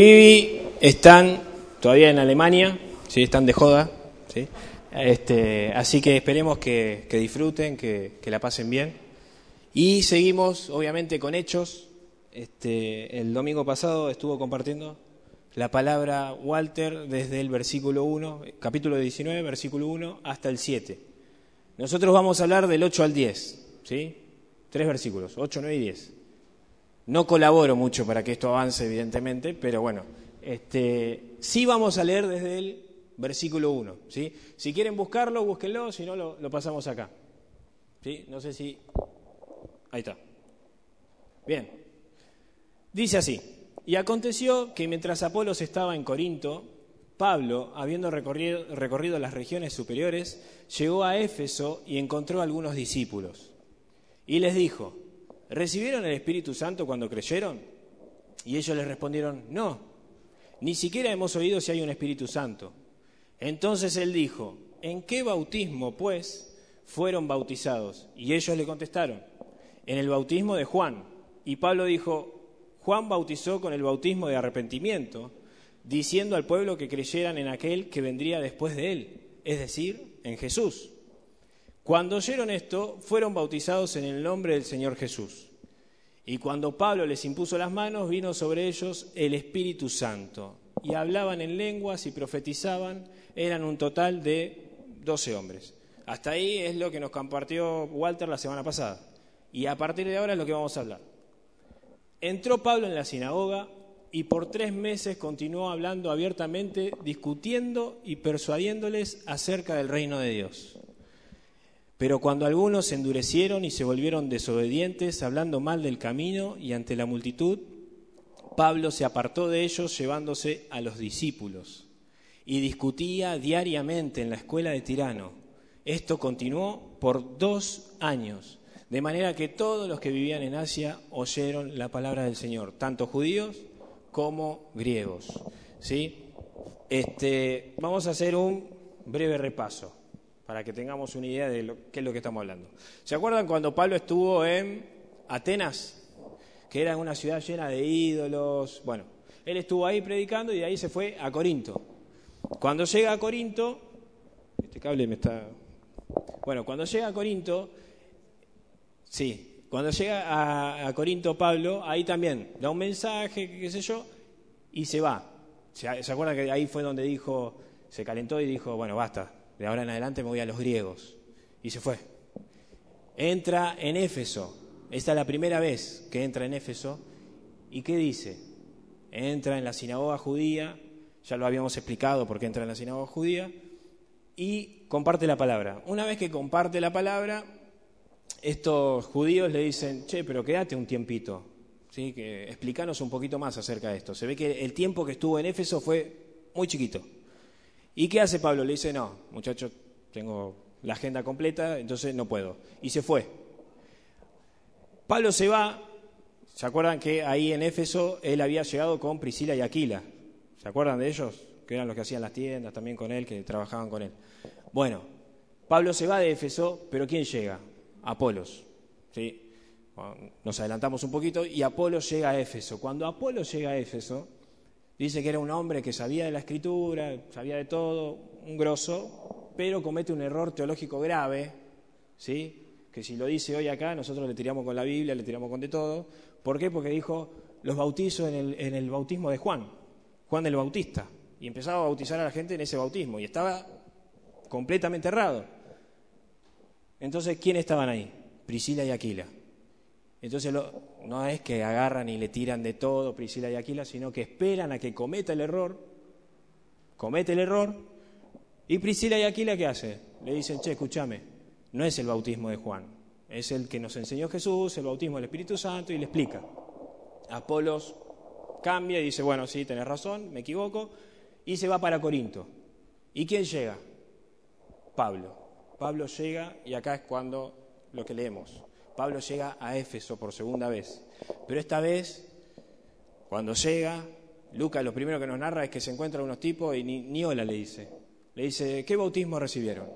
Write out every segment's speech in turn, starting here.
Vivi están todavía en Alemania, ¿sí? están de joda, ¿sí? Este, así que esperemos que, disfruten, que, la pasen bien. Y seguimos, obviamente, con hechos. Este, el domingo pasado estuvo compartiendo la palabra Walter desde el versículo 1, capítulo 19, versículo 1, hasta el 7. Nosotros vamos a hablar del 8 al 10, ¿sí? Tres versículos, 8, 9 y 10. No colaboro mucho para que esto avance, evidentemente, pero bueno, este, sí vamos a leer desde el versículo 1. ¿sí? Si quieren buscarlo, búsquenlo, si no, lo, pasamos acá. ¿sí? No sé si... Ahí está. Bien. Dice así, y aconteció que mientras Apolos estaba en Corinto, Pablo, habiendo recorrido, las regiones superiores, llegó a Éfeso y encontró algunos discípulos. Y les dijo, ¿recibieron el Espíritu Santo cuando creyeron? Y ellos les respondieron, no, ni siquiera hemos oído si hay un Espíritu Santo. Entonces él dijo, ¿en qué bautismo, pues, fueron bautizados? Y ellos le contestaron, en el bautismo de Juan. Y Pablo dijo, Juan bautizó con el bautismo de arrepentimiento, diciendo al pueblo que creyeran en aquel que vendría después de él, es decir, en Jesús. Cuando oyeron esto, fueron bautizados en el nombre del Señor Jesús. Y cuando Pablo les impuso las manos, vino sobre ellos el Espíritu Santo. Y hablaban en lenguas y profetizaban. Eran un total de doce hombres. Hasta ahí es lo que nos compartió Walter la semana pasada. Y a partir de ahora es lo que vamos a hablar. Entró Pablo en la sinagoga y por tres meses continuó hablando abiertamente, discutiendo y persuadiéndoles acerca del reino de Dios. Pero cuando algunos se endurecieron y se volvieron desobedientes, hablando mal del camino y ante la multitud, Pablo se apartó de ellos llevándose a los discípulos y discutía diariamente en la escuela de Tirano. Esto continuó por dos años, de manera que todos los que vivían en Asia oyeron la palabra del Señor, tanto judíos como griegos. ¿Sí? Este, vamos a hacer un breve repaso para que tengamos una idea de qué es lo que estamos hablando. ¿Se acuerdan cuando Pablo estuvo en Atenas? Que era una ciudad llena de ídolos. Bueno, él estuvo ahí predicando y de ahí se fue a Corinto. Cuando llega a Corinto, este cable me está... Bueno, cuando llega a Corinto, sí, cuando llega a, Corinto Pablo, ahí también da un mensaje, qué sé yo, y se va. ¿Se, ¿Se acuerdan que ahí fue donde dijo, se calentó y dijo, bueno, basta, de ahora en adelante me voy a los griegos. Y se fue. Entra en Éfeso. Esta es la primera vez que entra en Éfeso. ¿Y qué dice? Entra en la sinagoga judía, ya lo habíamos explicado porque entra en la sinagoga judía, y comparte la palabra. Una vez que comparte la palabra, estos judíos le dicen, che, pero quédate un tiempito, ¿sí? que explícanos un poquito más acerca de esto. Se ve que el tiempo que estuvo en Éfeso fue muy chiquito. ¿Y qué hace Pablo? Le dice, no, muchachos, tengo la agenda completa, entonces no puedo. Y se fue. Pablo se va, ¿se acuerdan que ahí en Éfeso él había llegado con Priscila y Aquila? ¿Se acuerdan de ellos? Que eran los que hacían las tiendas también con él, que trabajaban con él. Bueno, Pablo se va de Éfeso, pero ¿quién llega? Apolos. ¿sí? Nos adelantamos un poquito y Apolos llega a Éfeso. Cuando Apolos llega a Éfeso, Dice que era un hombre que sabía de la escritura, sabía de todo, un grosso, pero comete un error teológico grave, ¿sí? que si lo dice hoy acá, nosotros le tiramos con la Biblia, le tiramos con de todo. ¿Por qué? Porque dijo los bautizo en el, en el bautismo de Juan, Juan el Bautista, y empezaba a bautizar a la gente en ese bautismo, y estaba completamente errado. Entonces, ¿quiénes estaban ahí? Priscila y Aquila. Entonces no es que agarran y le tiran de todo Priscila y Aquila, sino que esperan a que cometa el error, comete el error, y Priscila y Aquila ¿qué hace? Le dicen, che, escúchame, no es el bautismo de Juan, es el que nos enseñó Jesús, el bautismo del Espíritu Santo, y le explica. Apolos cambia y dice, bueno, sí, tenés razón, me equivoco, y se va para Corinto. ¿Y quién llega? Pablo. Pablo llega y acá es cuando lo que leemos. Pablo llega a Éfeso por segunda vez. Pero esta vez, cuando llega, Lucas lo primero que nos narra es que se encuentra unos tipos y ni, hola le dice. Le dice, ¿qué bautismo recibieron?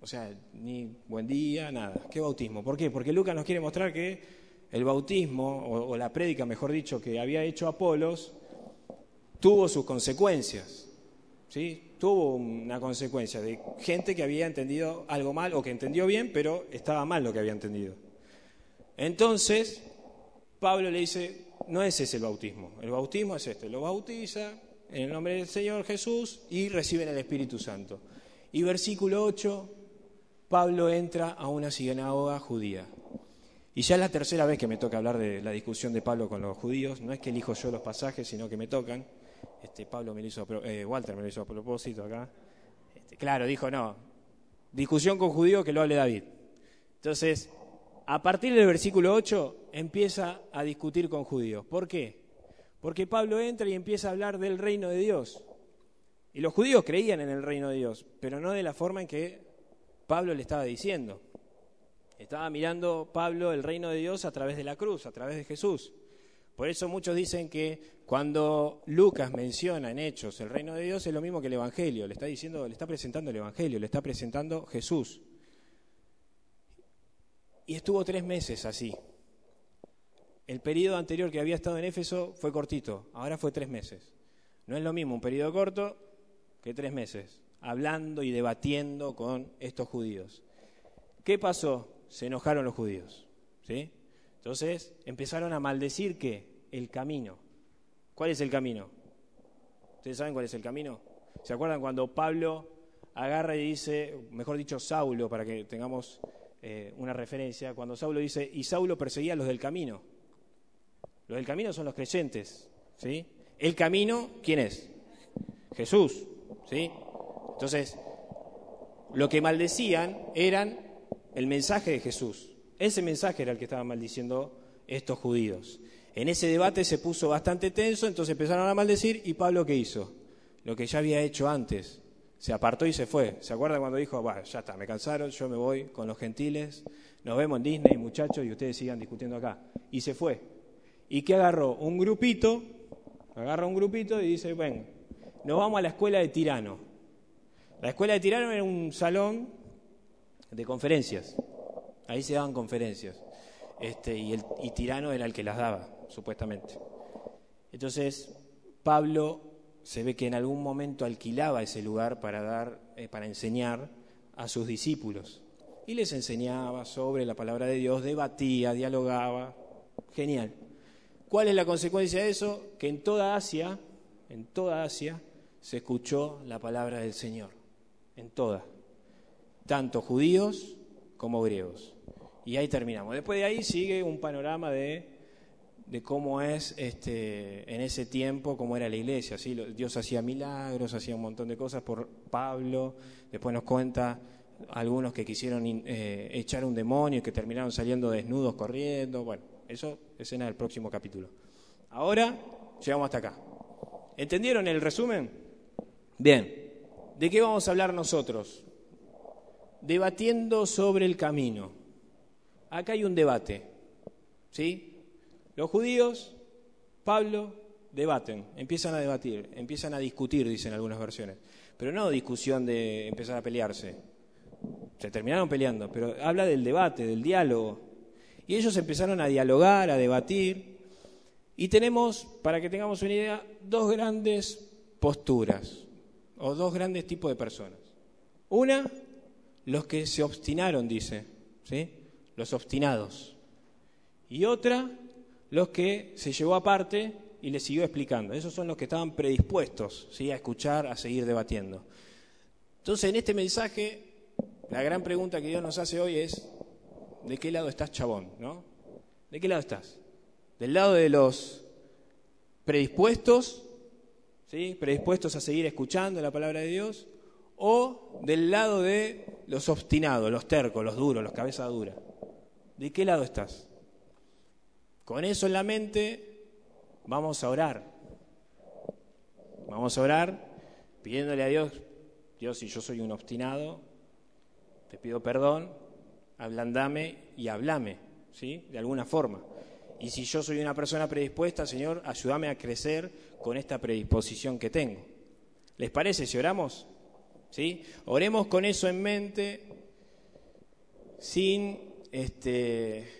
O sea, ni buen día, nada. ¿Qué bautismo? ¿Por qué? Porque Lucas nos quiere mostrar que el bautismo, o, la prédica, mejor dicho, que había hecho Apolos, tuvo sus consecuencias. ¿sí? Tuvo una consecuencia de gente que había entendido algo mal o que entendió bien, pero estaba mal lo que había entendido. Entonces, Pablo le dice, no es ese el bautismo, el bautismo es este, lo bautiza en el nombre del Señor Jesús y reciben el Espíritu Santo. Y versículo 8, Pablo entra a una sinagoga judía. Y ya es la tercera vez que me toca hablar de la discusión de Pablo con los judíos. No es que elijo yo los pasajes, sino que me tocan. Este, Pablo me lo hizo, eh, Walter me lo hizo a propósito acá. Este, claro, dijo no. Discusión con judíos que lo hable David. Entonces, a partir del versículo 8 empieza a discutir con judíos. ¿Por qué? Porque Pablo entra y empieza a hablar del reino de Dios. Y los judíos creían en el reino de Dios, pero no de la forma en que Pablo le estaba diciendo. Estaba mirando Pablo el reino de Dios a través de la cruz, a través de Jesús. Por eso muchos dicen que cuando Lucas menciona en Hechos el reino de Dios es lo mismo que el Evangelio, le está diciendo, le está presentando el Evangelio, le está presentando Jesús. Y estuvo tres meses así. El periodo anterior que había estado en Éfeso fue cortito, ahora fue tres meses. No es lo mismo un periodo corto que tres meses, hablando y debatiendo con estos judíos. ¿Qué pasó? Se enojaron los judíos. ¿sí? Entonces empezaron a maldecir que el camino. ¿Cuál es el camino? ¿Ustedes saben cuál es el camino? ¿Se acuerdan cuando Pablo agarra y dice, mejor dicho, Saulo, para que tengamos eh, una referencia, cuando Saulo dice, y Saulo perseguía a los del camino. Los del camino son los creyentes, ¿sí? El camino, ¿quién es? Jesús, ¿sí? Entonces, lo que maldecían eran el mensaje de Jesús. Ese mensaje era el que estaban maldiciendo estos judíos. En ese debate se puso bastante tenso, entonces empezaron a maldecir y Pablo ¿qué hizo? Lo que ya había hecho antes, se apartó y se fue. ¿Se acuerdan cuando dijo, bueno, ya está, me cansaron, yo me voy con los gentiles, nos vemos en Disney, muchachos, y ustedes sigan discutiendo acá? Y se fue. ¿Y qué agarró? Un grupito, agarra un grupito y dice, bueno, nos vamos a la escuela de Tirano. La escuela de Tirano era un salón de conferencias. Ahí se daban conferencias. Este, y, el, y Tirano era el que las daba, supuestamente. Entonces, Pablo se ve que en algún momento alquilaba ese lugar para, dar, eh, para enseñar a sus discípulos. Y les enseñaba sobre la palabra de Dios, debatía, dialogaba. Genial. ¿Cuál es la consecuencia de eso? Que en toda Asia, en toda Asia, se escuchó la palabra del Señor. En toda. Tanto judíos como griegos. Y ahí terminamos. Después de ahí sigue un panorama de de cómo es este, en ese tiempo, cómo era la iglesia. Dios hacía milagros, hacía un montón de cosas por Pablo, después nos cuenta algunos que quisieron eh, echar un demonio y que terminaron saliendo desnudos corriendo. Bueno, eso escena del próximo capítulo. Ahora llegamos hasta acá. ¿Entendieron el resumen? Bien, ¿de qué vamos a hablar nosotros? Debatiendo sobre el camino. Acá hay un debate, ¿sí? Los judíos, Pablo, debaten, empiezan a debatir, empiezan a discutir, dicen algunas versiones. Pero no discusión de empezar a pelearse. Se terminaron peleando, pero habla del debate, del diálogo. Y ellos empezaron a dialogar, a debatir. Y tenemos, para que tengamos una idea, dos grandes posturas o dos grandes tipos de personas. Una, los que se obstinaron, dice, ¿sí? Los obstinados. Y otra, los que se llevó aparte y le siguió explicando. Esos son los que estaban predispuestos ¿sí? a escuchar, a seguir debatiendo. Entonces, en este mensaje, la gran pregunta que Dios nos hace hoy es, ¿de qué lado estás, chabón? ¿no? ¿De qué lado estás? ¿Del lado de los predispuestos, ¿sí? predispuestos a seguir escuchando la palabra de Dios? ¿O del lado de los obstinados, los tercos, los duros, los cabezas duras? ¿De qué lado estás? Con eso en la mente, vamos a orar. Vamos a orar pidiéndole a Dios, Dios, si yo soy un obstinado, te pido perdón, ablandame y hablame, ¿sí? De alguna forma. Y si yo soy una persona predispuesta, Señor, ayúdame a crecer con esta predisposición que tengo. ¿Les parece si oramos? ¿Sí? Oremos con eso en mente, sin este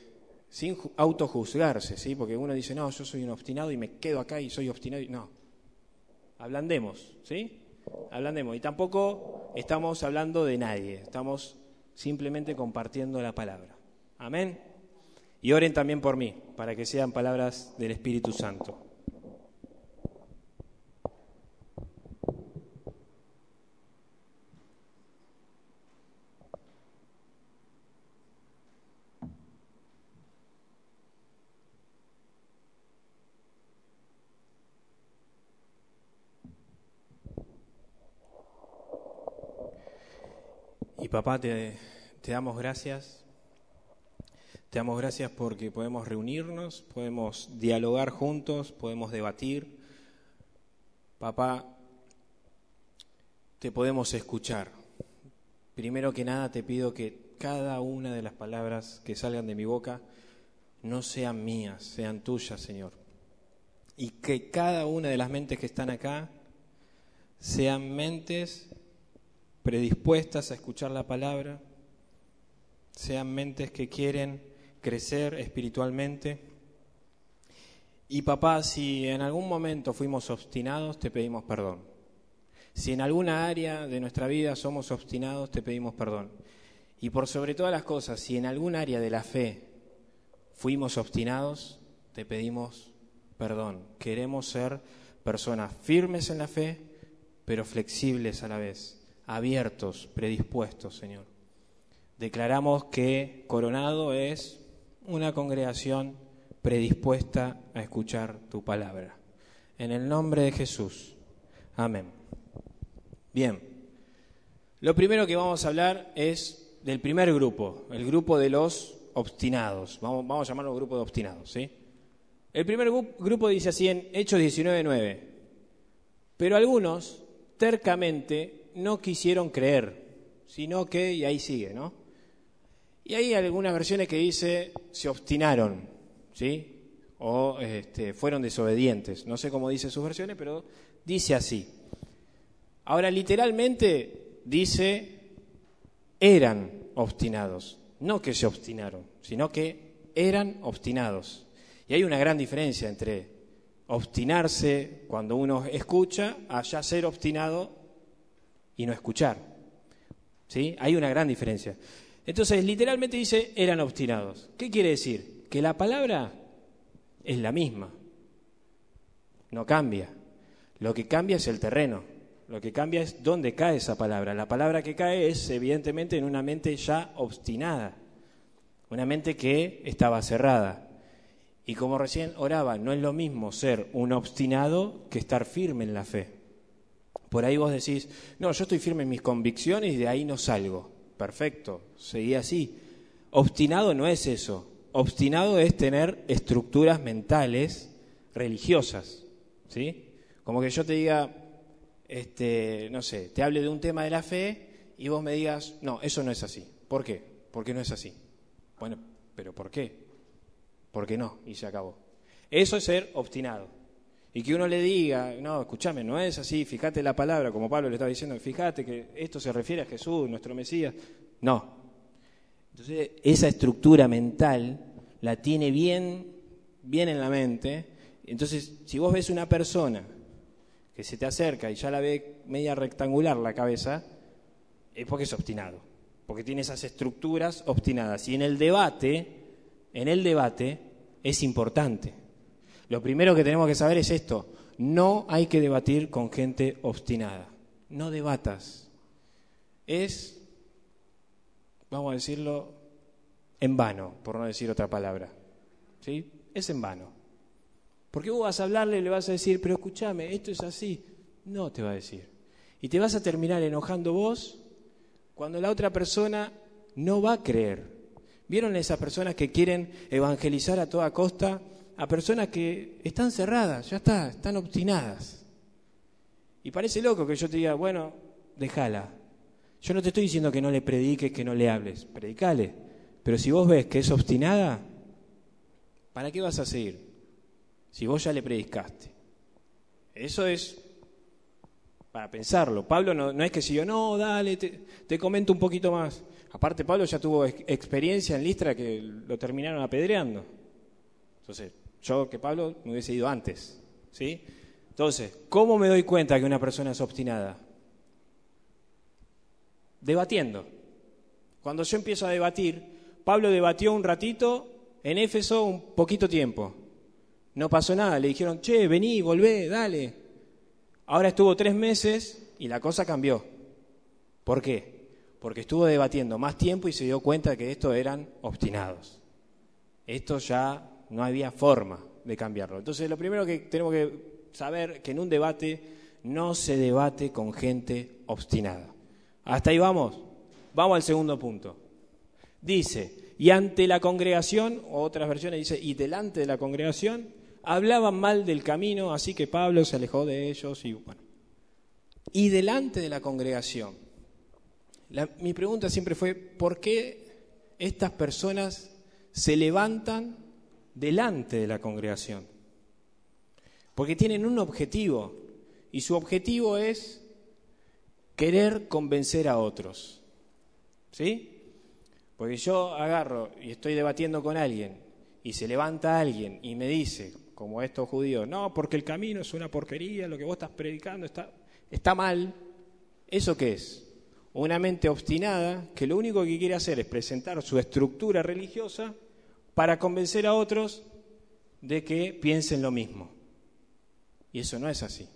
sin autojuzgarse, ¿sí? Porque uno dice, no, yo soy un obstinado y me quedo acá y soy obstinado. No, Ablandemos, ¿sí? Ablandemos. Y tampoco estamos hablando de nadie, estamos simplemente compartiendo la palabra. Amén. Y oren también por mí, para que sean palabras del Espíritu Santo. Y papá, te, te damos gracias. Te damos gracias porque podemos reunirnos, podemos dialogar juntos, podemos debatir. Papá, te podemos escuchar. Primero que nada te pido que cada una de las palabras que salgan de mi boca no sean mías, sean tuyas, Señor. Y que cada una de las mentes que están acá sean mentes predispuestas a escuchar la palabra, sean mentes que quieren crecer espiritualmente. Y papá, si en algún momento fuimos obstinados, te pedimos perdón. Si en alguna área de nuestra vida somos obstinados, te pedimos perdón. Y por sobre todas las cosas, si en algún área de la fe fuimos obstinados, te pedimos perdón. Queremos ser personas firmes en la fe, pero flexibles a la vez abiertos, predispuestos, Señor. Declaramos que Coronado es una congregación predispuesta a escuchar tu palabra. En el nombre de Jesús. Amén. Bien. Lo primero que vamos a hablar es del primer grupo, el grupo de los obstinados. Vamos, vamos a llamarlo grupo de obstinados, ¿sí? El primer grupo dice así en Hechos 19.9. Pero algunos tercamente no quisieron creer, sino que, y ahí sigue, ¿no? Y hay algunas versiones que dice se obstinaron, ¿sí? O este, fueron desobedientes. No sé cómo dice sus versiones, pero dice así. Ahora, literalmente dice eran obstinados. No que se obstinaron, sino que eran obstinados. Y hay una gran diferencia entre obstinarse cuando uno escucha a ya ser obstinado y no escuchar. ¿Sí? Hay una gran diferencia. Entonces, literalmente dice, eran obstinados. ¿Qué quiere decir? Que la palabra es la misma. No cambia. Lo que cambia es el terreno. Lo que cambia es dónde cae esa palabra. La palabra que cae es, evidentemente, en una mente ya obstinada. Una mente que estaba cerrada. Y como recién oraba, no es lo mismo ser un obstinado que estar firme en la fe. Por ahí vos decís, no, yo estoy firme en mis convicciones y de ahí no salgo. Perfecto, seguí así. Obstinado no es eso. Obstinado es tener estructuras mentales religiosas. ¿Sí? Como que yo te diga, este, no sé, te hable de un tema de la fe y vos me digas, no, eso no es así. ¿Por qué? Porque no es así. Bueno, pero ¿por qué? Porque no, y se acabó. Eso es ser obstinado y que uno le diga, no, escúchame, no es así, fíjate la palabra, como Pablo le estaba diciendo, fíjate que esto se refiere a Jesús, nuestro Mesías. No. Entonces, esa estructura mental la tiene bien, bien en la mente. Entonces, si vos ves una persona que se te acerca y ya la ve media rectangular la cabeza, es porque es obstinado, porque tiene esas estructuras obstinadas. Y en el debate, en el debate es importante. Lo primero que tenemos que saber es esto. No hay que debatir con gente obstinada. No debatas. Es, vamos a decirlo, en vano, por no decir otra palabra. ¿Sí? Es en vano. Porque vos vas a hablarle y le vas a decir, pero escúchame, esto es así. No te va a decir. Y te vas a terminar enojando vos cuando la otra persona no va a creer. ¿Vieron esas personas que quieren evangelizar a toda costa a personas que están cerradas, ya está, están obstinadas. Y parece loco que yo te diga, bueno, déjala. Yo no te estoy diciendo que no le prediques, que no le hables, predicale. Pero si vos ves que es obstinada, ¿para qué vas a seguir? Si vos ya le predicaste. Eso es para pensarlo. Pablo no, no es que si yo, no, dale, te, te, comento un poquito más. Aparte, Pablo ya tuvo experiencia en Listra que lo terminaron apedreando. Entonces, yo que Pablo me hubiese ido antes, ¿sí? Entonces, ¿cómo me doy cuenta que una persona es obstinada? Debatiendo. Cuando yo empiezo a debatir, Pablo debatió un ratito en Éfeso un poquito tiempo. No pasó nada, le dijeron, che, vení, volvé, dale. Ahora estuvo tres meses y la cosa cambió. ¿Por qué? Porque estuvo debatiendo más tiempo y se dio cuenta que estos eran obstinados. Esto ya no había forma de cambiarlo. Entonces, lo primero que tenemos que saber que en un debate no se debate con gente obstinada. Hasta ahí vamos. Vamos al segundo punto. Dice, y ante la congregación, o otras versiones dice, y delante de la congregación, hablaban mal del camino, así que Pablo se alejó de ellos y bueno. Y delante de la congregación. mi pregunta siempre fue, ¿por qué estas personas se levantan delante de la congregación? Porque tienen un objetivo, y su objetivo es querer convencer a otros. ¿Sí? Porque yo agarro y estoy debatiendo con alguien y se levanta alguien y me dice, como estos judíos, no, porque el camino es una porquería, lo que vos estás predicando está, está mal. ¿Eso qué es? Una mente obstinada que lo único que quiere hacer es presentar su estructura religiosa para convencer a otros de que piensen lo mismo. Y eso no es así.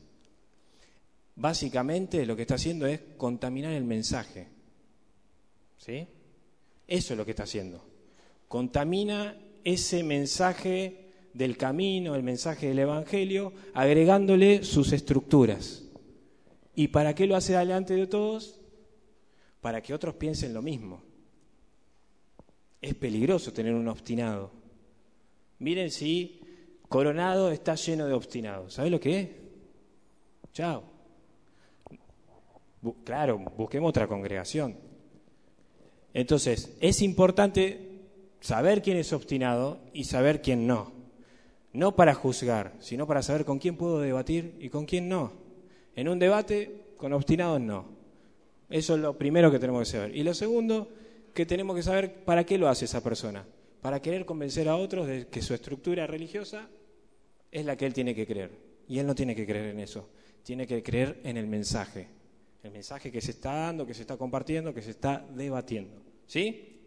Básicamente lo que está haciendo es contaminar el mensaje. ¿Sí? Eso es lo que está haciendo. Contamina ese mensaje del camino, el mensaje del Evangelio, agregándole sus estructuras. ¿Y para qué lo hace delante de todos? Para que otros piensen lo mismo. Es peligroso tener un obstinado. Miren si Coronado está lleno de obstinados. ¿Sabes lo que es? Chao. claro, busquemos otra congregación. Entonces, es importante saber quién es obstinado y saber quién no. No para juzgar, sino para saber con quién puedo debatir y con quién no. En un debate, con obstinados no. Eso es lo primero que tenemos que saber. Y lo segundo, que tenemos que saber para qué lo hace esa persona. Para querer convencer a otros de que su estructura religiosa es la que él tiene que creer. Y él no tiene que creer en eso. Tiene que creer en el mensaje el mensaje que se está dando, que se está compartiendo, que se está debatiendo. ¿Sí?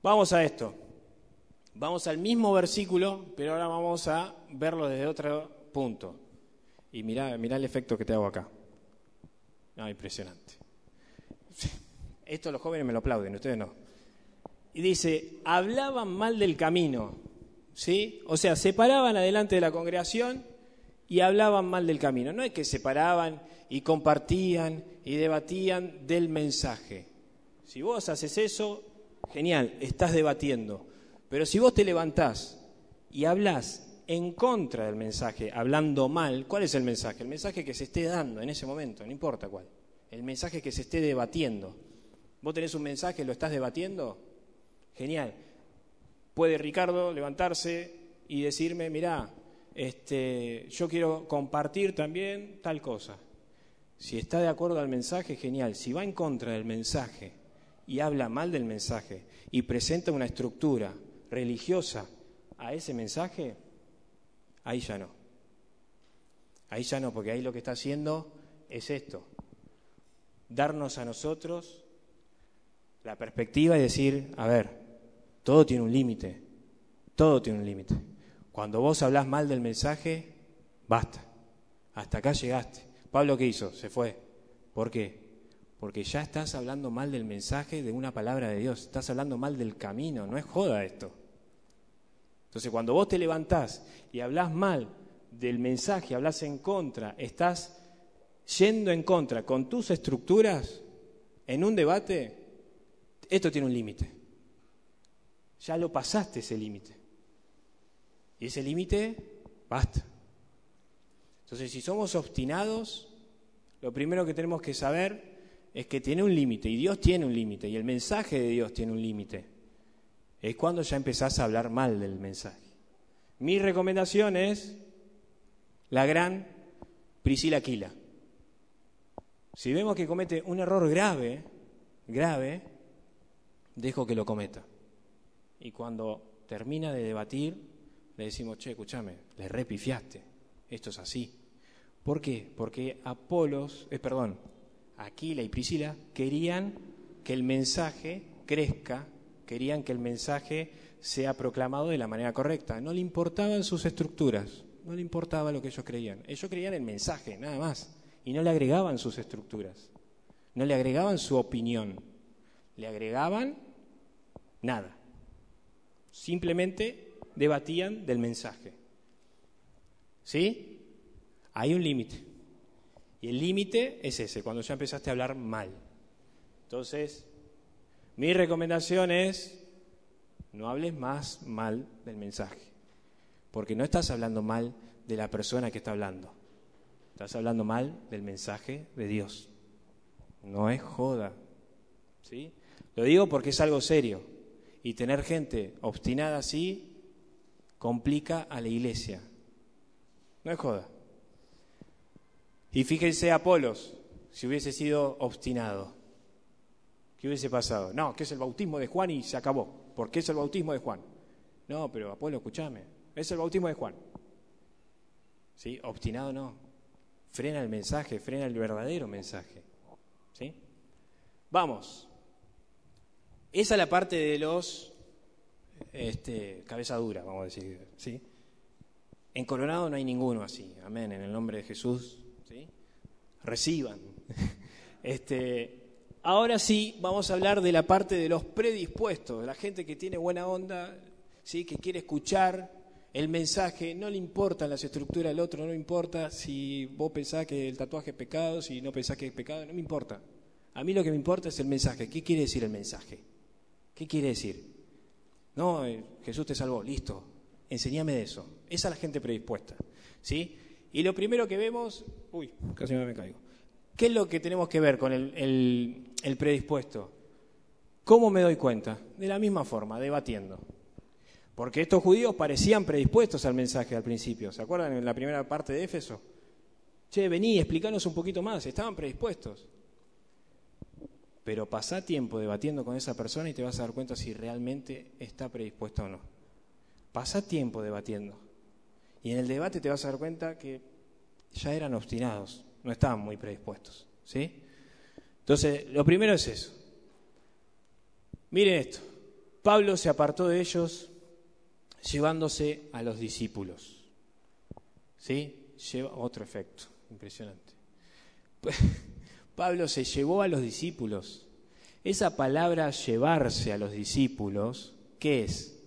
Vamos a esto. Vamos al mismo versículo, pero ahora vamos a verlo desde otro punto. Y mirá, mirá el efecto que te hago acá. No, impresionante. Esto los jóvenes me lo aplauden, ustedes no. Y dice, hablaban mal del camino. ¿Sí? O sea, se paraban adelante de la congregación y hablaban mal del camino. No es que se paraban y compartían y debatían del mensaje. Si vos haces eso, genial, estás debatiendo. Pero si vos te levantás y hablas en contra del mensaje, hablando mal, ¿cuál es el mensaje? El mensaje que se esté dando en ese momento, no importa cuál. El mensaje que se esté debatiendo. ¿Vos tenés un mensaje, lo estás debatiendo? Genial. Puede Ricardo levantarse y decirme, mirá, este, yo quiero compartir también tal cosa. Si está de acuerdo al mensaje, genial. Si va en contra del mensaje y habla mal del mensaje y presenta una estructura religiosa a ese mensaje, ahí ya no. Ahí ya no, porque ahí lo que está haciendo es esto. Darnos a nosotros la perspectiva y decir, a ver, todo tiene un límite, todo tiene un límite. Cuando vos hablas mal del mensaje, basta, hasta acá llegaste. Pablo, ¿qué hizo? Se fue. ¿Por qué? Porque ya estás hablando mal del mensaje de una palabra de Dios, estás hablando mal del camino, no es joda esto. Entonces, cuando vos te levantás y hablas mal del mensaje, hablas en contra, estás yendo en contra con tus estructuras en un debate, esto tiene un límite. Ya lo pasaste ese límite. Y ese límite, basta. Entonces, si somos obstinados, lo primero que tenemos que saber es que tiene un límite, y Dios tiene un límite, y el mensaje de Dios tiene un límite. Es cuando ya empezás a hablar mal del mensaje. Mi recomendación es la gran Priscila Aquila. Si vemos que comete un error grave, grave, dejo que lo cometa. Y cuando termina de debatir, le decimos, che, escúchame, le repifiaste Esto es así. ¿Por qué? Porque Apolos, eh, perdón, Aquila y Priscila querían que el mensaje crezca, querían que el mensaje sea proclamado de la manera correcta. No le importaban sus estructuras, no le importaba lo que ellos creían. Ellos creían el mensaje, nada más, y no le agregaban sus estructuras, no le agregaban su opinión, le agregaban nada. Simplemente debatían del mensaje. ¿Sí? Hay un límite. Y el límite es ese, cuando ya empezaste a hablar mal. Entonces, mi recomendación es, no hables más mal del mensaje, porque no estás hablando mal de la persona que está hablando, estás hablando mal del mensaje de Dios. No es joda, ¿sí? Lo digo porque es algo serio, y tener gente obstinada así complica a la iglesia. No es joda. Y fíjense Apolos, si hubiese sido obstinado, ¿qué hubiese pasado? No, que es el bautismo de Juan y se acabó. ¿Por qué es el bautismo de Juan? No, pero Apolo, escúchame, es el bautismo de Juan. ¿Sí? Obstinado no. Frena el mensaje, frena el verdadero mensaje. ¿Sí? Vamos. Esa es la parte de los este, cabeza dura, vamos a decir. ¿sí? En Coronado no hay ninguno así. Amén. En el nombre de Jesús reciban. Este, ahora sí, vamos a hablar de la parte de los predispuestos, de la gente que tiene buena onda, ¿sí? que quiere escuchar el mensaje, no le importan las estructuras del otro, no le importa si vos pensás que el tatuaje es pecado, si no pensás que es pecado, no me importa. A mí lo que me importa es el mensaje. ¿Qué quiere decir el mensaje? ¿Qué quiere decir? No, eh, Jesús te salvó, listo. Enseñame de eso. Esa es la gente predispuesta. ¿Sí? Y lo primero que vemos, uy, casi me caigo. ¿Qué es lo que tenemos que ver con el, predispuesto? ¿Cómo me doy cuenta? De la misma forma, debatiendo. Porque estos judíos parecían predispuestos al mensaje al principio. ¿Se acuerdan en la primera parte de Éfeso? Che, vení, explícanos un poquito más. Estaban predispuestos. Pero pasá tiempo debatiendo con esa persona y te vas a dar cuenta si realmente está predispuesta o no. Pasá tiempo debatiendo. Y en el debate te vas a dar cuenta que ya eran obstinados, no estaban muy predispuestos. ¿sí? Entonces, lo primero es eso. Miren esto. Pablo se apartó de ellos llevándose a los discípulos. ¿Sí? Lleva otro efecto, impresionante. Pablo se llevó a los discípulos. Esa palabra llevarse a los discípulos, ¿qué es?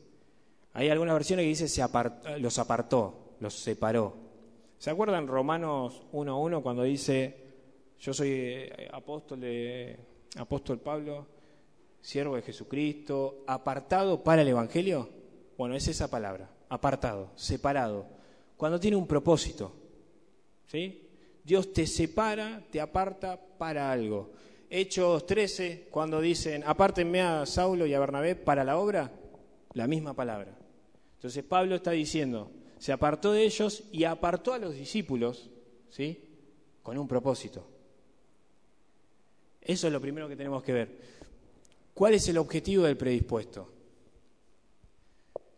Hay algunas versiones que dice se los apartó los separó. ¿Se acuerdan Romanos 1.1 cuando dice, yo soy eh, apóstol, de, apóstol Pablo, siervo de Jesucristo, apartado para el Evangelio? Bueno, es esa palabra, apartado, separado, cuando tiene un propósito. ¿sí? Dios te separa, te aparta para algo. Hechos 13, cuando dicen, apártenme a Saulo y a Bernabé para la obra, la misma palabra. Entonces Pablo está diciendo, se apartó de ellos y apartó a los discípulos, ¿sí? Con un propósito. Eso es lo primero que tenemos que ver. ¿Cuál es el objetivo del predispuesto?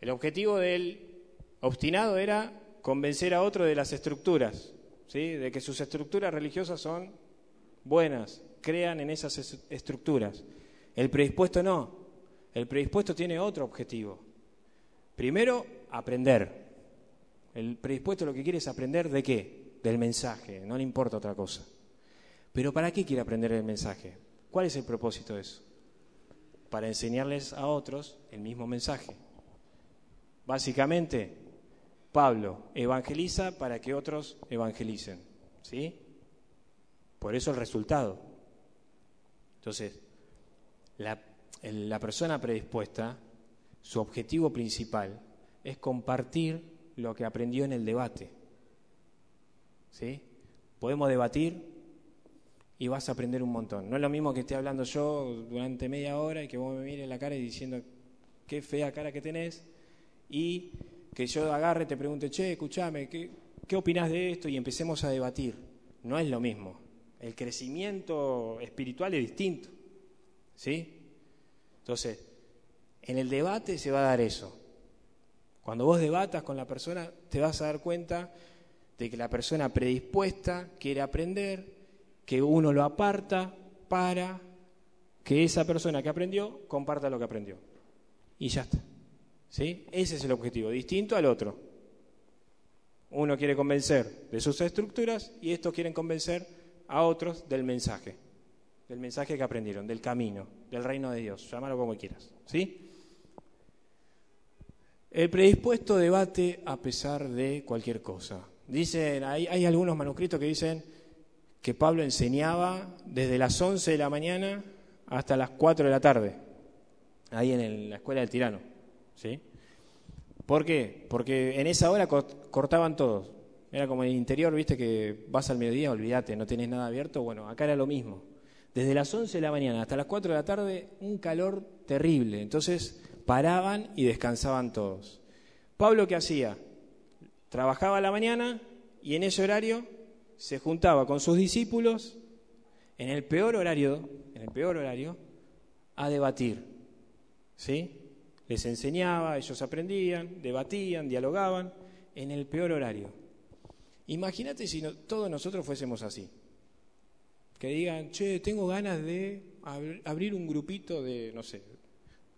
El objetivo del obstinado era convencer a otro de las estructuras, de que sus estructuras religiosas son buenas, crean en esas estructuras. El predispuesto no. El predispuesto tiene otro objetivo. Primero, aprender. El predispuesto lo que quiere es aprender de qué? Del mensaje, no le importa otra cosa. Pero ¿para qué quiere aprender el mensaje? ¿Cuál es el propósito de eso? Para enseñarles a otros el mismo mensaje. Básicamente, Pablo evangeliza para que otros evangelicen. ¿Sí? Por eso el resultado. Entonces, la, la persona predispuesta, su objetivo principal es compartir lo que aprendió en el debate. ¿Sí? Podemos debatir y vas a aprender un montón. No es lo mismo que esté hablando yo durante media hora y que vos me mires la cara y diciendo qué fea cara que tenés y que yo agarre te pregunte, che, escúchame, ¿qué, ¿qué opinás de esto? Y empecemos a debatir. No es lo mismo. El crecimiento espiritual es distinto. ¿Sí? Entonces, en el debate se va a dar eso. Cuando vos debatas con la persona, te vas a dar cuenta de que la persona predispuesta quiere aprender, que uno lo aparta para que esa persona que aprendió comparta lo que aprendió. Y ya está. ¿Sí? Ese es el objetivo, distinto al otro. Uno quiere convencer de sus estructuras y estos quieren convencer a otros del mensaje, del mensaje que aprendieron, del camino, del reino de Dios, llámalo como quieras. ¿Sí? El predispuesto debate a pesar de cualquier cosa. Dicen, hay, hay algunos manuscritos que dicen que Pablo enseñaba desde las 11 de la mañana hasta las 4 de la tarde, ahí en la escuela del tirano. ¿Sí? ¿Por qué? Porque en esa hora cortaban todos. Era como en el interior, viste que vas al mediodía, olvídate, no tenés nada abierto. Bueno, acá era lo mismo. Desde las 11 de la mañana hasta las 4 de la tarde, un calor terrible. Entonces paraban y descansaban todos. Pablo, ¿qué hacía? Trabajaba a la mañana y en ese horario se juntaba con sus discípulos en el peor horario, en el peor horario, a debatir. ¿Sí? Les enseñaba, ellos aprendían, debatían, dialogaban, en el peor horario. Imagínate si todos nosotros fuésemos así. Que digan, che, tengo ganas de abrir un grupito de, no sé,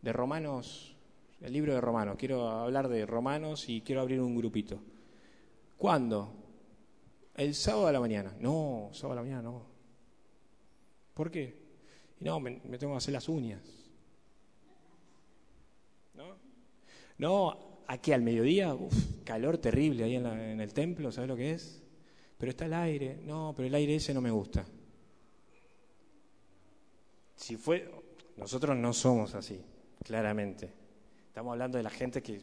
de romanos, el libro de romanos, quiero hablar de romanos y quiero abrir un grupito. ¿Cuándo? El sábado a la mañana. No, sábado a la mañana no. ¿Por qué? no, me, tengo que hacer las uñas. ¿No? No, aquí al mediodía, calor terrible ahí en, en el templo, ¿sabes lo que es? Pero está el aire. No, pero el aire ese no me gusta. Si fue, nosotros no somos así claramente. Estamos hablando de la gente que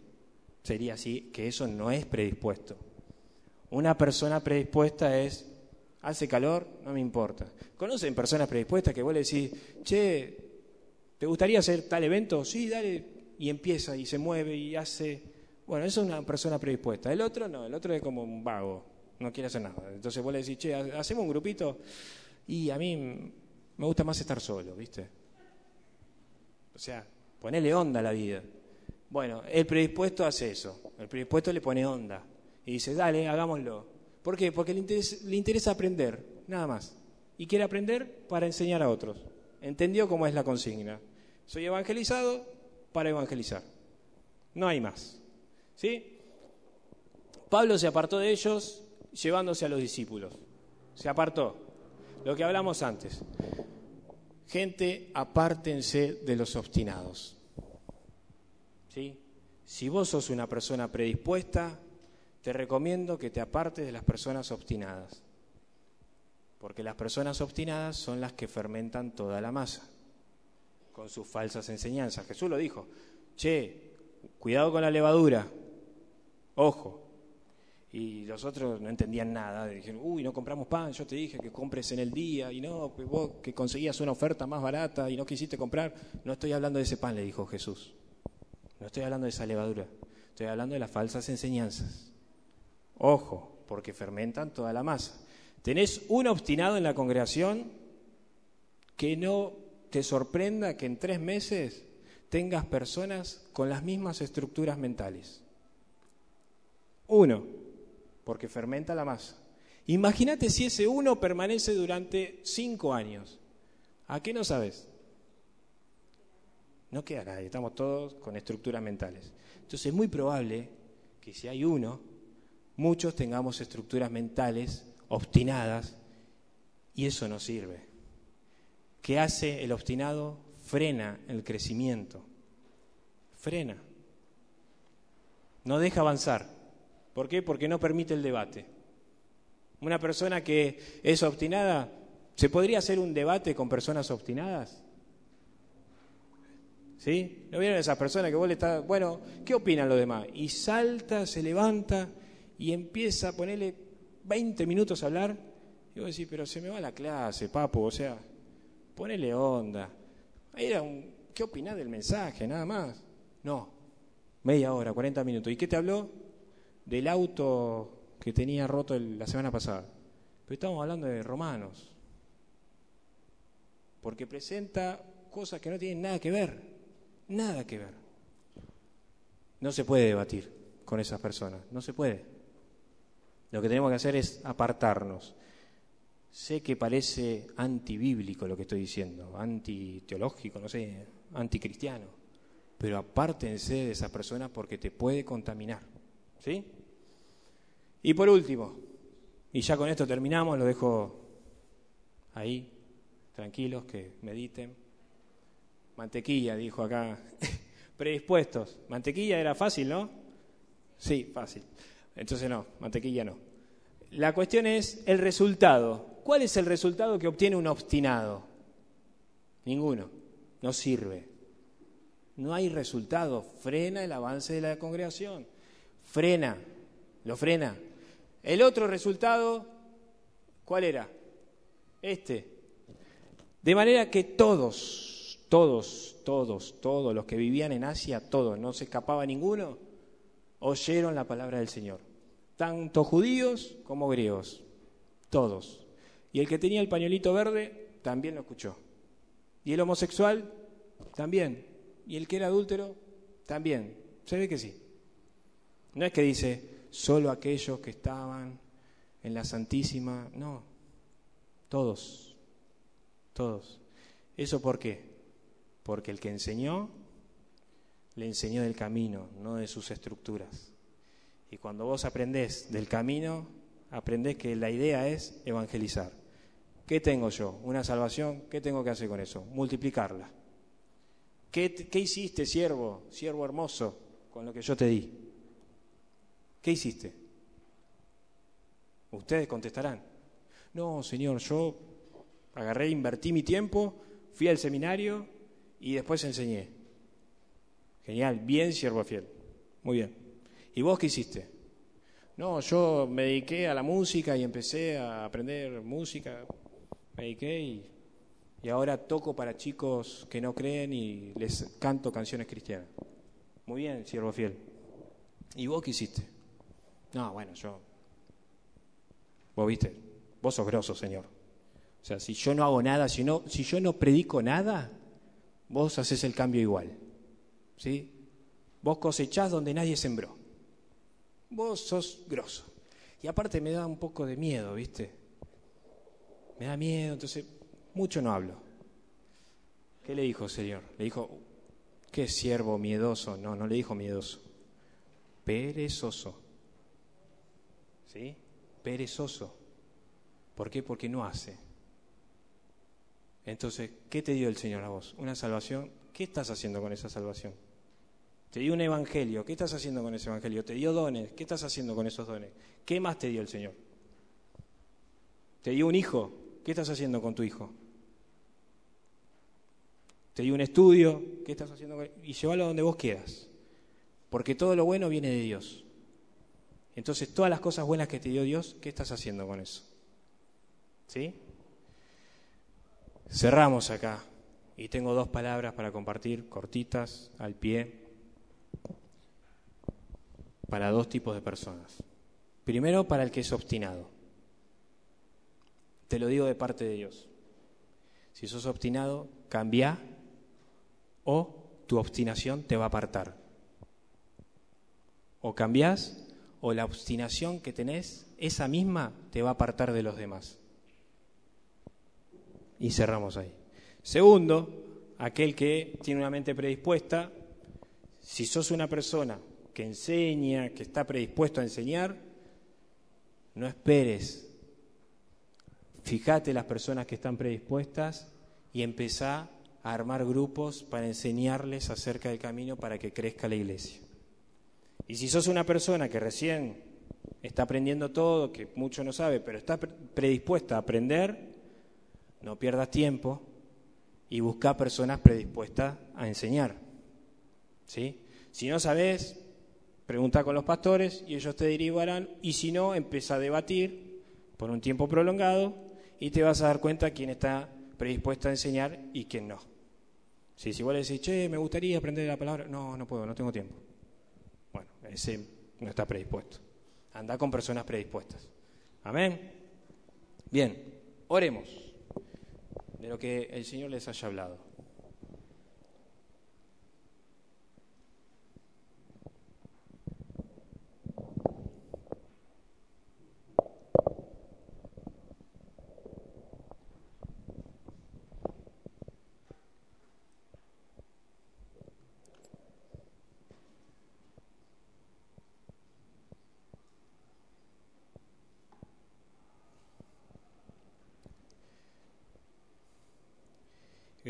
sería así, que eso no es predispuesto. Una persona predispuesta es, hace calor, no me importa. ¿Conocen personas predispuestas que vos le decís, che, ¿te gustaría hacer tal evento? Sí, dale, y empieza y se mueve y hace... Bueno, eso es una persona predispuesta. El otro no, el otro es como un vago, no quiere hacer nada. Entonces vos le decís, che, hacemos un grupito y a mí me gusta más estar solo, ¿viste? O sea, Ponele onda a la vida. Bueno, el predispuesto hace eso. El predispuesto le pone onda. Y dice, dale, hagámoslo. ¿Por qué? Porque le interesa, le interesa aprender, nada más. Y quiere aprender para enseñar a otros. Entendió cómo es la consigna. Soy evangelizado para evangelizar. No hay más. ¿Sí? Pablo se apartó de ellos llevándose a los discípulos. Se apartó. Lo que hablamos antes. Gente, apártense de los obstinados. ¿Sí? Si vos sos una persona predispuesta, te recomiendo que te apartes de las personas obstinadas. Porque las personas obstinadas son las que fermentan toda la masa con sus falsas enseñanzas. Jesús lo dijo, che, cuidado con la levadura, ojo, y los otros no entendían nada. Dijeron, uy, no compramos pan, yo te dije que compres en el día, y no, pues vos que conseguías una oferta más barata y no quisiste comprar. No estoy hablando de ese pan, le dijo Jesús. No estoy hablando de esa levadura. Estoy hablando de las falsas enseñanzas. Ojo, porque fermentan toda la masa. Tenés un obstinado en la congregación que no te sorprenda que en tres meses tengas personas con las mismas estructuras mentales. Uno porque fermenta la masa. Imagínate si ese uno permanece durante cinco años. ¿A qué no sabes? No queda nadie, estamos todos con estructuras mentales. Entonces es muy probable que si hay uno, muchos tengamos estructuras mentales obstinadas y eso no sirve. ¿Qué hace el obstinado? Frena el crecimiento. Frena. No deja avanzar. ¿Por qué? Porque no permite el debate. Una persona que es obstinada, ¿se podría hacer un debate con personas obstinadas? ¿Sí? ¿No vieron esas personas que vos le estás, bueno, ¿qué opinan los demás? Y salta, se levanta y empieza a ponerle 20 minutos a hablar. Y vos decís, pero se me va la clase, papo, o sea, ponele onda. Un, ¿qué opinás del mensaje? Nada más. No, media hora, 40 minutos. ¿Y qué te habló? del auto que tenía roto la semana pasada. Pero estamos hablando de romanos. Porque presenta cosas que no tienen nada que ver. Nada que ver. No se puede debatir con esas personas. No se puede. Lo que tenemos que hacer es apartarnos. Sé que parece antibíblico lo que estoy diciendo, antiteológico, no sé, anticristiano, pero apártense de esa persona porque te puede contaminar. ¿Sí? Y por último, y ya con esto terminamos, lo dejo ahí, tranquilos, que mediten. Mantequilla, dijo acá, predispuestos. Mantequilla era fácil, ¿no? Sí, fácil. Entonces no, mantequilla no. La cuestión es el resultado. ¿Cuál es el resultado que obtiene un obstinado? Ninguno. No sirve. No hay resultado. Frena el avance de la congregación. Frena. Lo frena. El otro resultado, ¿cuál era? Este. De manera que todos, todos, todos, todos los que vivían en Asia, todos, no se escapaba ninguno, oyeron la palabra del Señor. Tanto judíos como griegos. Todos. Y el que tenía el pañuelito verde también lo escuchó. Y el homosexual también. Y el que era adúltero también. Se ve que sí. No es que dice solo aquellos que estaban en la Santísima. No. Todos. Todos. ¿Eso por qué? Porque el que enseñó, le enseñó del camino, no de sus estructuras. Y cuando vos aprendés del camino, aprendés que la idea es evangelizar. ¿Qué tengo yo? Una salvación. ¿Qué tengo que hacer con eso? Multiplicarla. ¿Qué, hiciste, siervo, siervo hermoso, con lo que yo te di? ¿Qué hiciste? Ustedes contestarán. No, Señor, yo agarré, invertí mi tiempo, fui al seminario y después enseñé. Genial, bien, siervo fiel. Muy bien. ¿Y vos qué hiciste? No, yo me dediqué a la música y empecé a aprender música y ahora toco para chicos que no creen y les canto canciones cristianas. Muy bien, siervo fiel. ¿Y vos qué hiciste? No, bueno, yo. Vos viste, vos sos grosso, Señor. O sea, si yo no hago nada, si, no, si yo no predico nada, vos haces el cambio igual. ¿Sí? Vos cosechás donde nadie sembró. Vos sos grosso. Y aparte me da un poco de miedo, ¿viste? Me da miedo, entonces mucho no hablo. ¿Qué le dijo el Señor? Le dijo, qué siervo miedoso. No, no le dijo miedoso. Perezoso. ¿Sí? Perezoso. ¿Por qué? Porque no hace. Entonces, ¿qué te dio el Señor a vos? Una salvación. ¿Qué estás haciendo con esa salvación? Te dio un evangelio. ¿Qué estás haciendo con ese evangelio? Te dio dones. ¿Qué estás haciendo con esos dones? ¿Qué más te dio el Señor? Te dio un hijo. ¿Qué estás haciendo con tu hijo? Te di un estudio, ¿qué estás haciendo? Con... Y llévalo donde vos quieras. Porque todo lo bueno viene de Dios. Entonces, todas las cosas buenas que te dio Dios, ¿qué estás haciendo con eso? ¿Sí? Cerramos acá. Y tengo dos palabras para compartir, cortitas, al pie, para dos tipos de personas. Primero, para el que es obstinado. Te lo digo de parte de Dios. Si sos obstinado, cambia o tu obstinación te va a apartar. O cambias o la obstinación que tenés, esa misma te va a apartar de los demás. Y cerramos ahí. Segundo, aquel que tiene una mente predispuesta, si sos una persona que enseña, que está predispuesto a enseñar, no esperes Fíjate las personas que están predispuestas y empezá a armar grupos para enseñarles acerca del camino para que crezca la iglesia. Y si sos una persona que recién está aprendiendo todo, que mucho no sabe, pero está predispuesta a aprender, no pierdas tiempo y busca personas predispuestas a enseñar. ¿Sí? Si no sabes, pregunta con los pastores y ellos te derivarán, y si no, empieza a debatir por un tiempo prolongado y te vas a dar cuenta quién está predispuesto a enseñar y quién no. Si vos le decís, che, me gustaría aprender la palabra, no, no puedo, no tengo tiempo. Bueno, ese no está predispuesto. Anda con personas predispuestas. Amén. Bien, oremos de lo que el Señor les haya hablado.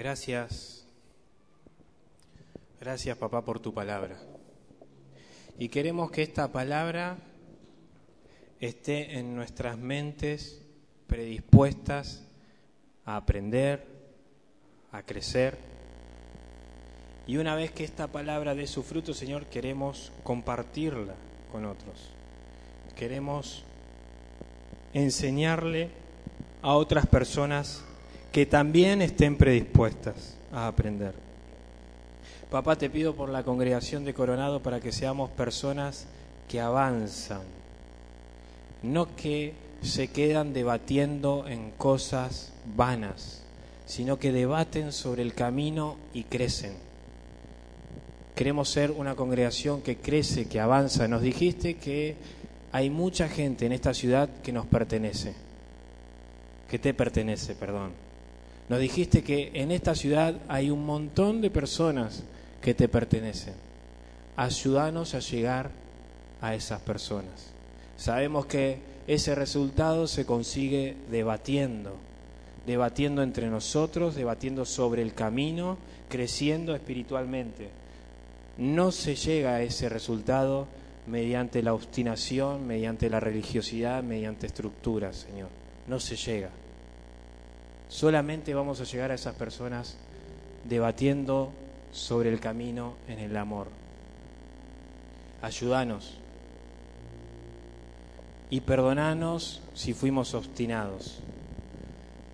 Gracias. Gracias papá por tu palabra. Y queremos que esta palabra esté en nuestras mentes predispuestas a aprender, a crecer. Y una vez que esta palabra dé su fruto, Señor, queremos compartirla con otros. Queremos enseñarle a otras personas que también estén predispuestas a aprender. Papá, te pido por la congregación de Coronado para que seamos personas que avanzan, no que se quedan debatiendo en cosas vanas, sino que debaten sobre el camino y crecen. Queremos ser una congregación que crece, que avanza. Nos dijiste que hay mucha gente en esta ciudad que nos pertenece, que te pertenece, perdón. Nos dijiste que en esta ciudad hay un montón de personas que te pertenecen. Ayúdanos a llegar a esas personas. Sabemos que ese resultado se consigue debatiendo, debatiendo entre nosotros, debatiendo sobre el camino, creciendo espiritualmente. No se llega a ese resultado mediante la obstinación, mediante la religiosidad, mediante estructuras, Señor. No se llega. Solamente vamos a llegar a esas personas debatiendo sobre el camino en el amor. Ayúdanos y perdonanos si fuimos obstinados.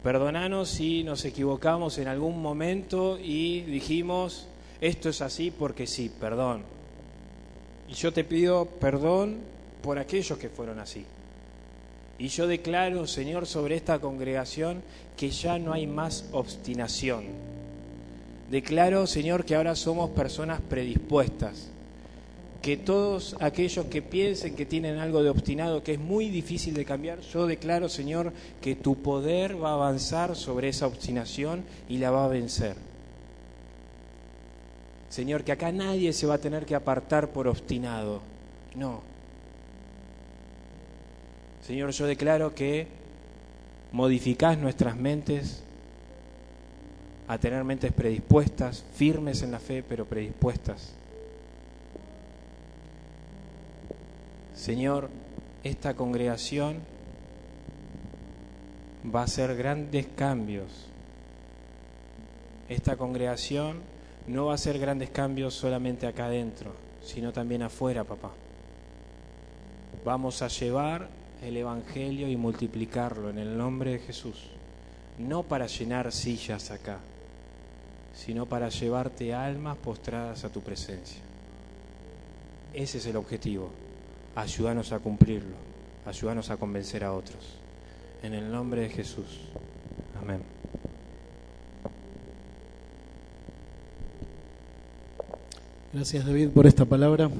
Perdonanos si nos equivocamos en algún momento y dijimos, esto es así porque sí, perdón. Y yo te pido perdón por aquellos que fueron así. Y yo declaro, Señor, sobre esta congregación que ya no hay más obstinación. Declaro, Señor, que ahora somos personas predispuestas. Que todos aquellos que piensen que tienen algo de obstinado, que es muy difícil de cambiar, yo declaro, Señor, que tu poder va a avanzar sobre esa obstinación y la va a vencer. Señor, que acá nadie se va a tener que apartar por obstinado. No, Señor, yo declaro que modificás nuestras mentes a tener mentes predispuestas, firmes en la fe, pero predispuestas. Señor, esta congregación va a hacer grandes cambios. Esta congregación no va a hacer grandes cambios solamente acá adentro, sino también afuera, papá. Vamos a llevar el Evangelio y multiplicarlo en el nombre de Jesús, no para llenar sillas acá, sino para llevarte almas postradas a tu presencia. Ese es el objetivo. Ayúdanos a cumplirlo, ayúdanos a convencer a otros. En el nombre de Jesús. Amén. Gracias David por esta palabra.